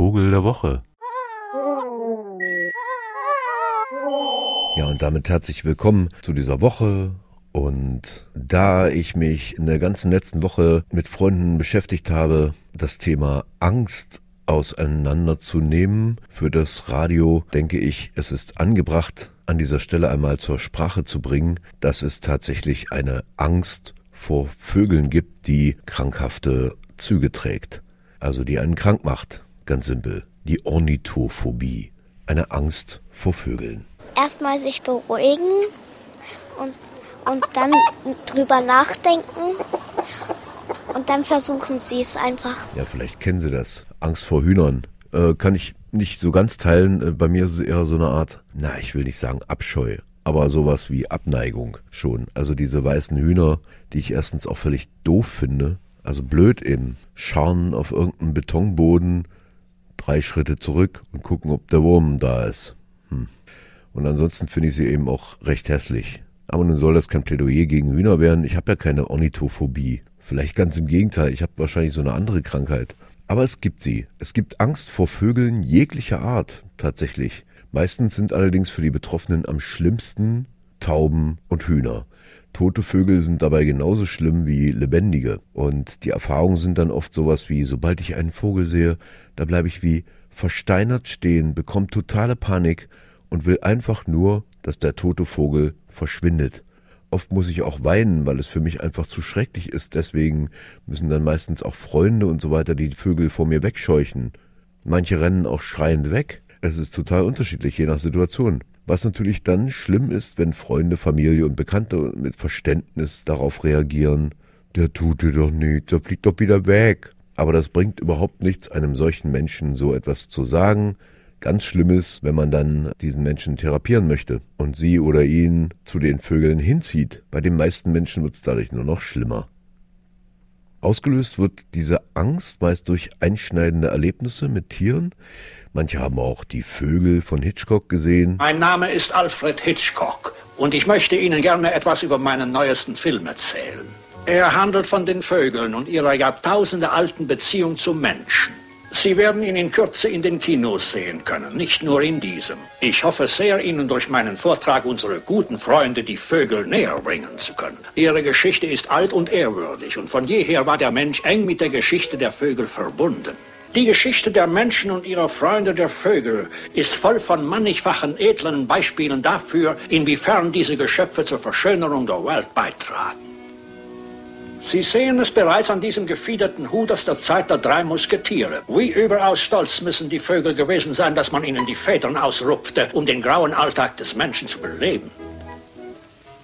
Vogel der Woche. Ja, und damit herzlich willkommen zu dieser Woche. Und da ich mich in der ganzen letzten Woche mit Freunden beschäftigt habe, das Thema Angst auseinanderzunehmen für das Radio, denke ich, es ist angebracht, an dieser Stelle einmal zur Sprache zu bringen, dass es tatsächlich eine Angst vor Vögeln gibt, die krankhafte Züge trägt. Also die einen krank macht. Ganz simpel. Die Ornithophobie. Eine Angst vor Vögeln. Erstmal sich beruhigen und, und dann drüber nachdenken und dann versuchen sie es einfach. Ja, vielleicht kennen Sie das. Angst vor Hühnern. Äh, kann ich nicht so ganz teilen. Äh, bei mir ist es eher so eine Art, na, ich will nicht sagen Abscheu, aber sowas wie Abneigung schon. Also diese weißen Hühner, die ich erstens auch völlig doof finde. Also blöd eben. Scharren auf irgendeinem Betonboden, drei Schritte zurück und gucken, ob der Wurm da ist. Hm. Und ansonsten finde ich sie eben auch recht hässlich. Aber nun soll das kein Plädoyer gegen Hühner werden. Ich habe ja keine Ornithophobie. Vielleicht ganz im Gegenteil, ich habe wahrscheinlich so eine andere Krankheit. Aber es gibt sie. Es gibt Angst vor Vögeln jeglicher Art tatsächlich. Meistens sind allerdings für die Betroffenen am schlimmsten Tauben und Hühner. Tote Vögel sind dabei genauso schlimm wie lebendige. Und die Erfahrungen sind dann oft sowas wie, sobald ich einen Vogel sehe, da bleibe ich wie versteinert stehen, bekomme totale Panik und will einfach nur, dass der tote Vogel verschwindet. Oft muss ich auch weinen, weil es für mich einfach zu schrecklich ist. Deswegen müssen dann meistens auch Freunde und so weiter die Vögel vor mir wegscheuchen. Manche rennen auch schreiend weg. Es ist total unterschiedlich, je nach Situation. Was natürlich dann schlimm ist, wenn Freunde, Familie und Bekannte mit Verständnis darauf reagieren. Der tut dir doch nichts, der fliegt doch wieder weg. Aber das bringt überhaupt nichts, einem solchen Menschen so etwas zu sagen. Ganz schlimm ist, wenn man dann diesen Menschen therapieren möchte und sie oder ihn zu den Vögeln hinzieht. Bei den meisten Menschen wird es dadurch nur noch schlimmer. Ausgelöst wird diese Angst meist durch einschneidende Erlebnisse mit Tieren. Manche haben auch die Vögel von Hitchcock gesehen. Mein Name ist Alfred Hitchcock und ich möchte Ihnen gerne etwas über meinen neuesten Film erzählen. Er handelt von den Vögeln und ihrer jahrtausendealten Beziehung zum Menschen. Sie werden ihn in Kürze in den Kinos sehen können, nicht nur in diesem. Ich hoffe sehr, Ihnen durch meinen Vortrag unsere guten Freunde, die Vögel, näher bringen zu können. Ihre Geschichte ist alt und ehrwürdig und von jeher war der Mensch eng mit der Geschichte der Vögel verbunden. Die Geschichte der Menschen und ihrer Freunde der Vögel ist voll von mannigfachen edlen Beispielen dafür, inwiefern diese Geschöpfe zur Verschönerung der Welt beitragen. Sie sehen es bereits an diesem gefiederten Hut aus der Zeit der drei Musketiere. Wie überaus stolz müssen die Vögel gewesen sein, dass man ihnen die Federn ausrupfte, um den grauen Alltag des Menschen zu beleben.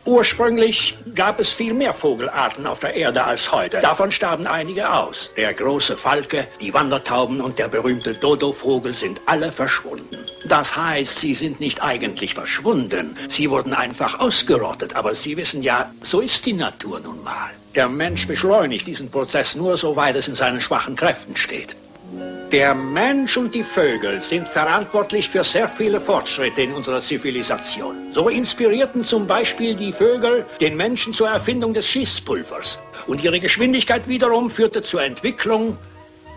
Ursprünglich gab es viel mehr Vogelarten auf der Erde als heute. Davon starben einige aus. Der große Falke, die Wandertauben und der berühmte Dodovogel sind alle verschwunden. Das heißt, sie sind nicht eigentlich verschwunden. Sie wurden einfach ausgerottet. Aber Sie wissen ja, so ist die Natur nun mal. Der Mensch beschleunigt diesen Prozess nur, soweit es in seinen schwachen Kräften steht. Der Mensch und die Vögel sind verantwortlich für sehr viele Fortschritte in unserer Zivilisation. So inspirierten zum Beispiel die Vögel den Menschen zur Erfindung des Schießpulvers. Und ihre Geschwindigkeit wiederum führte zur Entwicklung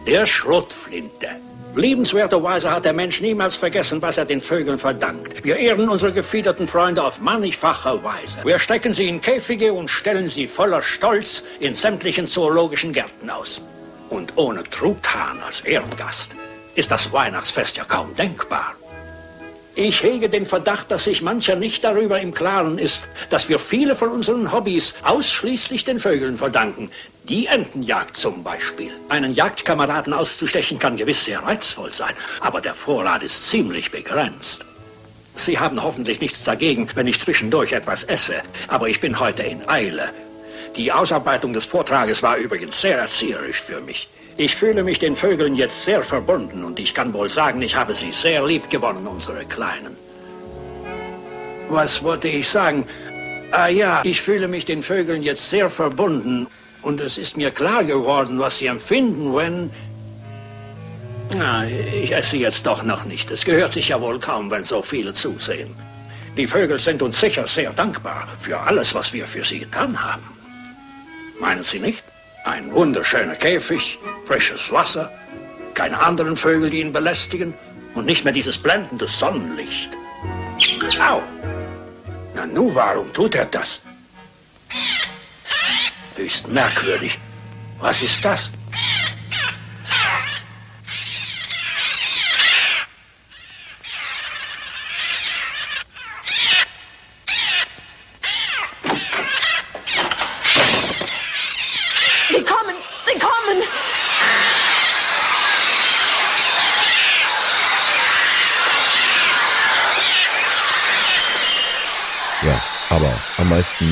der Schrotflinte. Liebenswerterweise hat der Mensch niemals vergessen, was er den Vögeln verdankt. Wir ehren unsere gefiederten Freunde auf mannigfache Weise. Wir stecken sie in Käfige und stellen sie voller Stolz in sämtlichen zoologischen Gärten aus. Und ohne Truthahn als Ehrengast ist das Weihnachtsfest ja kaum denkbar. Ich hege den Verdacht, dass sich mancher nicht darüber im Klaren ist, dass wir viele von unseren Hobbys ausschließlich den Vögeln verdanken. Die Entenjagd zum Beispiel. Einen Jagdkameraden auszustechen kann gewiss sehr reizvoll sein, aber der Vorrat ist ziemlich begrenzt. Sie haben hoffentlich nichts dagegen, wenn ich zwischendurch etwas esse, aber ich bin heute in Eile. Die Ausarbeitung des Vortrages war übrigens sehr erzieherisch für mich. Ich fühle mich den Vögeln jetzt sehr verbunden und ich kann wohl sagen, ich habe sie sehr lieb gewonnen, unsere Kleinen. Was wollte ich sagen? Ah ja, ich fühle mich den Vögeln jetzt sehr verbunden und es ist mir klar geworden, was sie empfinden, wenn... Na, ich esse jetzt doch noch nicht. Es gehört sich ja wohl kaum, wenn so viele zusehen. Die Vögel sind uns sicher sehr dankbar für alles, was wir für sie getan haben. Meinen Sie nicht? Ein wunderschöner Käfig, frisches Wasser, keine anderen Vögel, die ihn belästigen und nicht mehr dieses blendende Sonnenlicht. Au! Na nu, warum tut er das? Höchst merkwürdig. Was ist das? Am meisten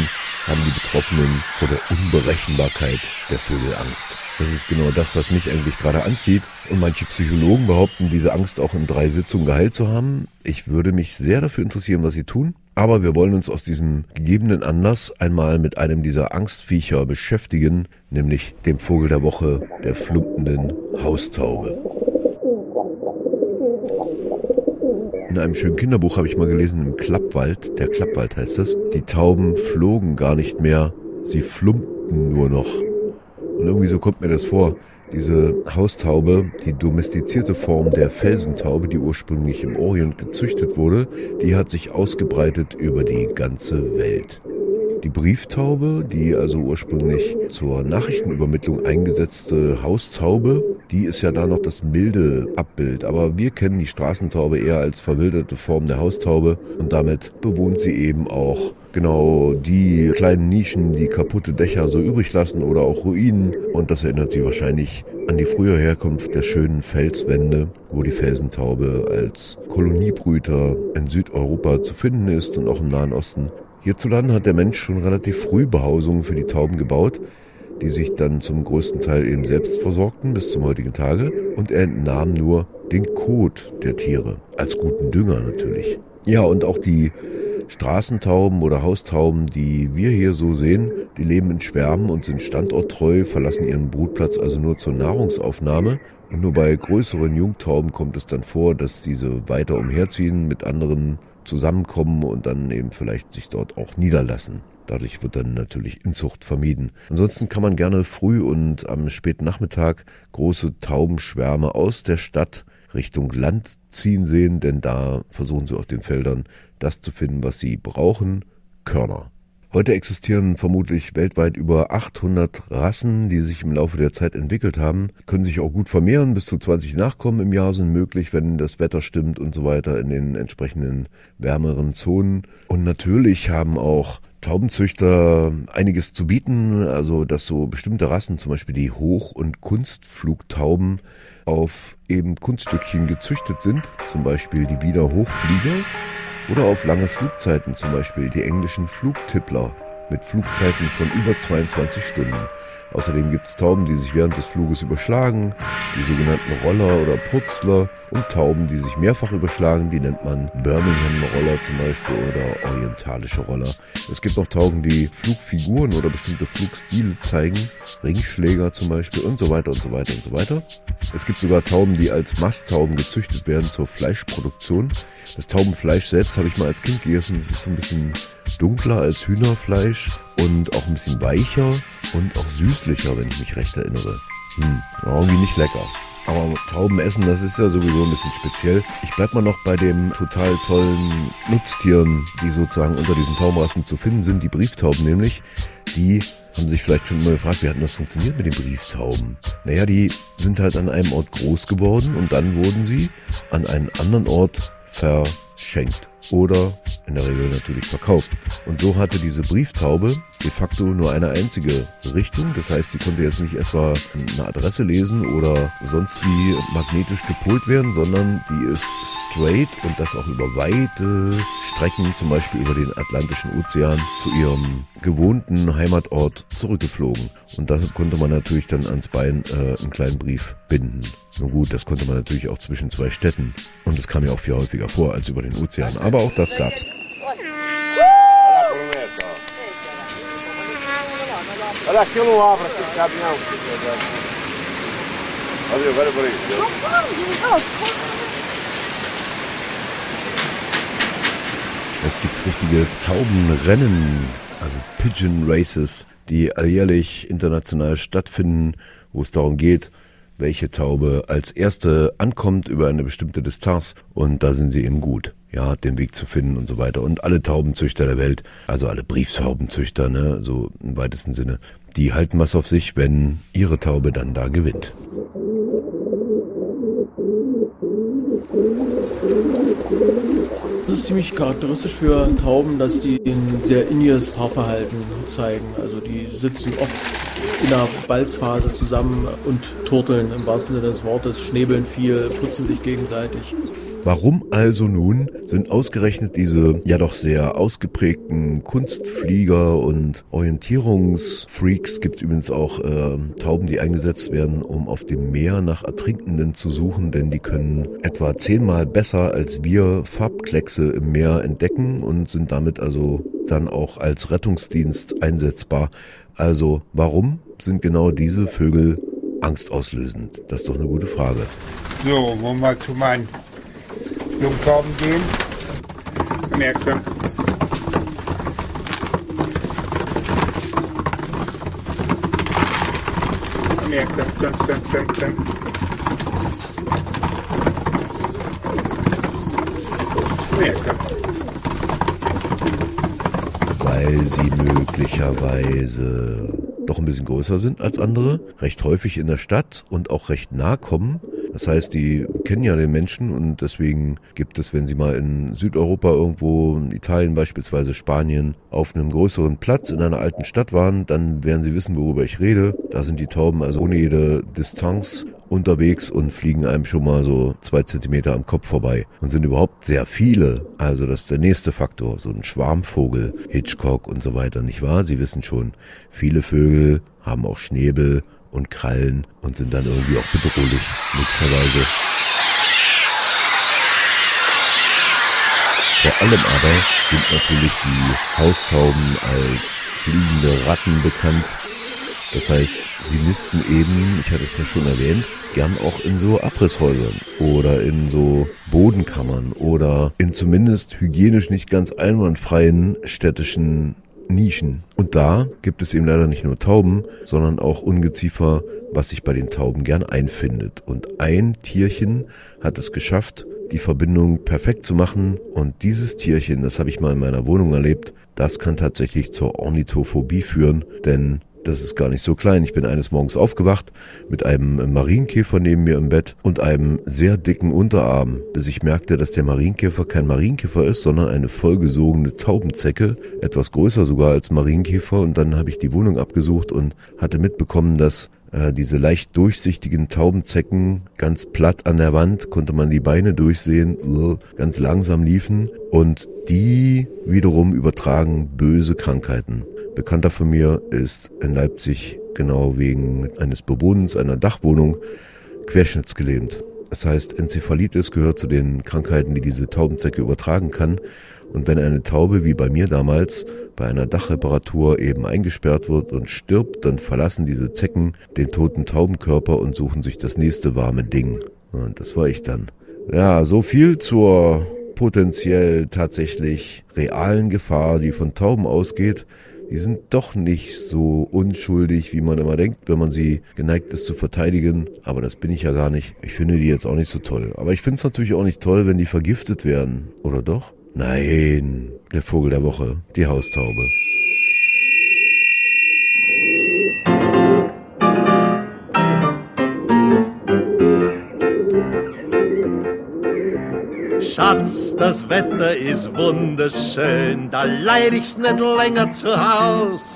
haben die Betroffenen vor der Unberechenbarkeit der Vögel Angst. Das ist genau das, was mich eigentlich gerade anzieht. Und manche Psychologen behaupten, diese Angst auch in drei Sitzungen geheilt zu haben. Ich würde mich sehr dafür interessieren, was sie tun. Aber wir wollen uns aus diesem gegebenen Anlass einmal mit einem dieser Angstviecher beschäftigen, nämlich dem Vogel der Woche, der flumpenden Haustaube. In einem schönen Kinderbuch habe ich mal gelesen, im Klappwald, der Klappwald heißt es, die Tauben flogen gar nicht mehr, sie flumpten nur noch. Und irgendwie so kommt mir das vor. Diese Haustaube, die domestizierte Form der Felsentaube, die ursprünglich im Orient gezüchtet wurde, die hat sich ausgebreitet über die ganze Welt. Die Brieftaube, die also ursprünglich zur Nachrichtenübermittlung eingesetzte Haustaube, die ist ja da noch das milde Abbild. Aber wir kennen die Straßentaube eher als verwilderte Form der Haustaube und damit bewohnt sie eben auch genau die kleinen Nischen, die kaputte Dächer so übrig lassen oder auch Ruinen. Und das erinnert sie wahrscheinlich an die frühe Herkunft der schönen Felswände, wo die Felsentaube als Koloniebrüter in Südeuropa zu finden ist und auch im Nahen Osten. Hierzulande hat der Mensch schon relativ früh Behausungen für die Tauben gebaut, die sich dann zum größten Teil eben selbst versorgten bis zum heutigen Tage und er entnahm nur den Kot der Tiere, als guten Dünger natürlich. Ja, und auch die Straßentauben oder Haustauben, die wir hier so sehen, die leben in Schwärmen und sind standorttreu, verlassen ihren Brutplatz also nur zur Nahrungsaufnahme. Und nur bei größeren Jungtauben kommt es dann vor, dass diese weiter umherziehen mit anderen zusammenkommen und dann eben vielleicht sich dort auch niederlassen. Dadurch wird dann natürlich Inzucht vermieden. Ansonsten kann man gerne früh und am späten Nachmittag große Taubenschwärme aus der Stadt Richtung Land ziehen sehen, denn da versuchen sie auf den Feldern das zu finden, was sie brauchen, Körner. Heute existieren vermutlich weltweit über 800 Rassen, die sich im Laufe der Zeit entwickelt haben, können sich auch gut vermehren. Bis zu 20 Nachkommen im Jahr sind möglich, wenn das Wetter stimmt und so weiter in den entsprechenden wärmeren Zonen. Und natürlich haben auch Taubenzüchter einiges zu bieten, also dass so bestimmte Rassen, zum Beispiel die Hoch- und Kunstflugtauben, auf eben Kunststückchen gezüchtet sind, zum Beispiel die Wiener Hochflieger oder auf lange Flugzeiten, zum Beispiel die englischen Flugtippler mit Flugzeiten von über 22 Stunden. Außerdem gibt es Tauben, die sich während des Fluges überschlagen, die sogenannten Roller oder Putzler und Tauben, die sich mehrfach überschlagen, die nennt man Birmingham-Roller zum Beispiel oder orientalische Roller. Es gibt auch Tauben, die Flugfiguren oder bestimmte Flugstile zeigen, Ringschläger zum Beispiel und so weiter und so weiter und so weiter. Es gibt sogar Tauben, die als Masttauben gezüchtet werden zur Fleischproduktion. Das Taubenfleisch selbst habe ich mal als Kind gegessen. Es ist ein bisschen dunkler als Hühnerfleisch und auch ein bisschen weicher und auch süßlicher, wenn ich mich recht erinnere. Hm, irgendwie nicht lecker. Aber Tauben essen, das ist ja sowieso ein bisschen speziell. Ich bleib mal noch bei den total tollen Nutztieren, die sozusagen unter diesen Taubenrassen zu finden sind. Die Brieftauben nämlich, die haben sich vielleicht schon mal gefragt, wie hat das funktioniert mit den Brieftauben? Naja, die sind halt an einem Ort groß geworden und dann wurden sie an einen anderen Ort verschenkt oder in der Regel natürlich verkauft. Und so hatte diese Brieftaube de facto nur eine einzige Richtung. Das heißt, die konnte jetzt nicht etwa eine Adresse lesen oder sonst wie magnetisch gepolt werden, sondern die ist straight und das auch über weite Strecken, zum Beispiel über den Atlantischen Ozean, zu ihrem gewohnten Heimatort zurückgeflogen. Und da konnte man natürlich dann ans Bein äh, einen kleinen Brief binden. Nun gut, das konnte man natürlich auch zwischen zwei Städten. Und das kam ja auch viel häufiger vor als über den Ozean. Aber auch das gab's. Olha aquilo abra, aquele caminhão. Olha, olha por aí. Es gibt richtige Taubenrennen, also Pigeon Races, die alljährlich international stattfinden, wo es darum geht, welche Taube als erste ankommt über eine bestimmte Distanz und da sind sie eben gut. Ja, den Weg zu finden und so weiter. Und alle Taubenzüchter der Welt, also alle Brieftaubenzüchter, ne, so im weitesten Sinne, die halten was auf sich, wenn ihre Taube dann da gewinnt. Das ist ziemlich charakteristisch für Tauben, dass die ein sehr inniges Haarverhalten zeigen. Also die sitzen oft in der Balzphase zusammen und turteln im wahrsten Sinne des Wortes, schnäbeln viel, putzen sich gegenseitig. Warum also nun sind ausgerechnet diese ja doch sehr ausgeprägten Kunstflieger und Orientierungsfreaks, gibt übrigens auch äh, Tauben, die eingesetzt werden, um auf dem Meer nach Ertrinkenden zu suchen, denn die können etwa zehnmal besser als wir Farbkleckse im Meer entdecken und sind damit also dann auch als Rettungsdienst einsetzbar. Also warum sind genau diese Vögel angstauslösend? Das ist doch eine gute Frage. So, wollen wir zu meinen Jungtauben gehen. Merke. Merke, ganz, ganz, ganz, ganz. Merke. Weil sie möglicherweise doch ein bisschen größer sind als andere, recht häufig in der Stadt und auch recht nah kommen das heißt, die kennen ja den Menschen und deswegen gibt es, wenn sie mal in Südeuropa irgendwo, in Italien beispielsweise, Spanien, auf einem größeren Platz in einer alten Stadt waren, dann werden sie wissen, worüber ich rede. Da sind die Tauben also ohne jede Distanz unterwegs und fliegen einem schon mal so zwei Zentimeter am Kopf vorbei und sind überhaupt sehr viele. Also das ist der nächste Faktor, so ein Schwarmvogel, Hitchcock und so weiter, nicht wahr? Sie wissen schon, viele Vögel haben auch Schnäbel und Krallen und sind dann irgendwie auch bedrohlich, möglicherweise. Vor allem aber sind natürlich die Haustauben als fliegende Ratten bekannt. Das heißt, sie nisten eben, ich hatte es ja schon erwähnt, gern auch in so Abrisshäusern oder in so Bodenkammern oder in zumindest hygienisch nicht ganz einwandfreien städtischen Nischen. Und da gibt es eben leider nicht nur Tauben, sondern auch Ungeziefer, was sich bei den Tauben gern einfindet. Und ein Tierchen hat es geschafft, die Verbindung perfekt zu machen. Und dieses Tierchen, das habe ich mal in meiner Wohnung erlebt, das kann tatsächlich zur Ornithophobie führen, denn das ist gar nicht so klein. Ich bin eines Morgens aufgewacht mit einem Marienkäfer neben mir im Bett und einem sehr dicken Unterarm, bis ich merkte, dass der Marienkäfer kein Marienkäfer ist, sondern eine vollgesogene Taubenzecke, etwas größer sogar als Marienkäfer. Und dann habe ich die Wohnung abgesucht und hatte mitbekommen, dass äh, diese leicht durchsichtigen Taubenzecken ganz platt an der Wand, konnte man die Beine durchsehen, ganz langsam liefen und die wiederum übertragen böse Krankheiten. Bekannter von mir ist in Leipzig genau wegen eines Bewohnens einer Dachwohnung querschnittsgelähmt. Das heißt, Enzephalitis gehört zu den Krankheiten, die diese Taubenzecke übertragen kann. Und wenn eine Taube, wie bei mir damals, bei einer Dachreparatur eben eingesperrt wird und stirbt, dann verlassen diese Zecken den toten Taubenkörper und suchen sich das nächste warme Ding. Und das war ich dann. Ja, so viel zur potenziell tatsächlich realen Gefahr, die von Tauben ausgeht die sind doch nicht so unschuldig, wie man immer denkt, wenn man sie geneigt ist zu verteidigen. Aber das bin ich ja gar nicht. Ich finde die jetzt auch nicht so toll. Aber ich finde es natürlich auch nicht toll, wenn die vergiftet werden. Oder doch? Nein, der Vogel der Woche, die Haustaube. Schatz, das Wetter ist wunderschön, da leid ich's nicht länger zu Haus.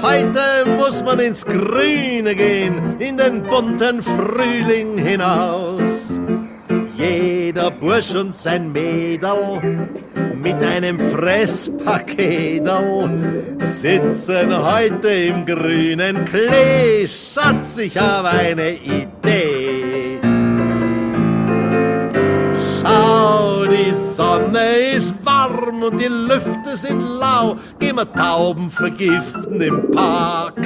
Heute muss man ins Grüne gehen, in den bunten Frühling hinaus. Jeder Bursch und sein Mädel mit einem Fresspaketel sitzen heute im grünen Klee. Schatz, ich habe eine Idee. Sonne ist warm und die Lüfte sind lau. Gehen wir Tauben vergiften im Park.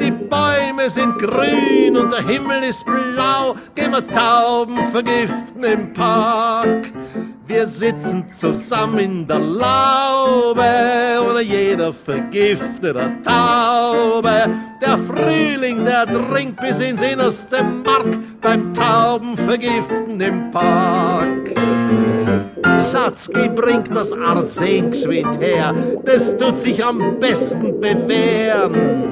Die Bäume sind grün und der Himmel ist blau. Gehen wir Tauben vergiften im Park. Wir sitzen zusammen in der Laube oder jeder vergiftet eine Taube. Der Frühling, der dringt bis ins innerste Mark beim Taubenvergiften im Park. Schatzki bringt das Arsen her, das tut sich am besten bewähren.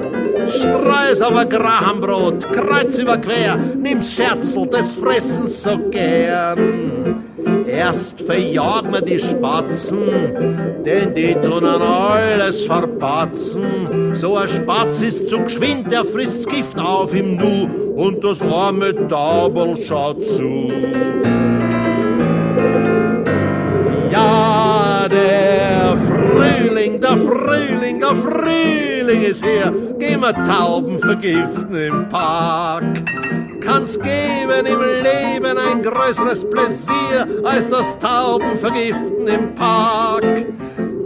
Streus ein Grahambrot, kreuz über quer, nimm's Scherzel, das fressen so gern. Erst verjagen wir die Spatzen, denn die tun an alles verpatzen. So ein Spatz ist zu geschwind, der frisst Gift auf im Nu und das arme Tauberl schaut zu. Ja, der Frühling, der Frühling, der Frühling ist her. Gehen wir Tauben vergiften im Park. Kann's geben im Leben ein größeres Pläsier als das Tauben vergiften im Park.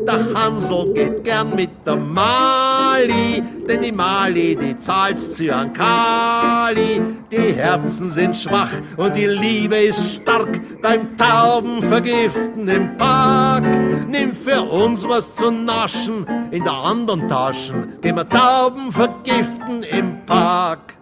Der Hansel geht gern mit der Mali, denn die Mali, die zahlt's Kali. Die Herzen sind schwach und die Liebe ist stark beim Tauben vergiften im Park. Nimm für uns was zu naschen in der anderen Taschen, gehen wir Tauben vergiften im Park.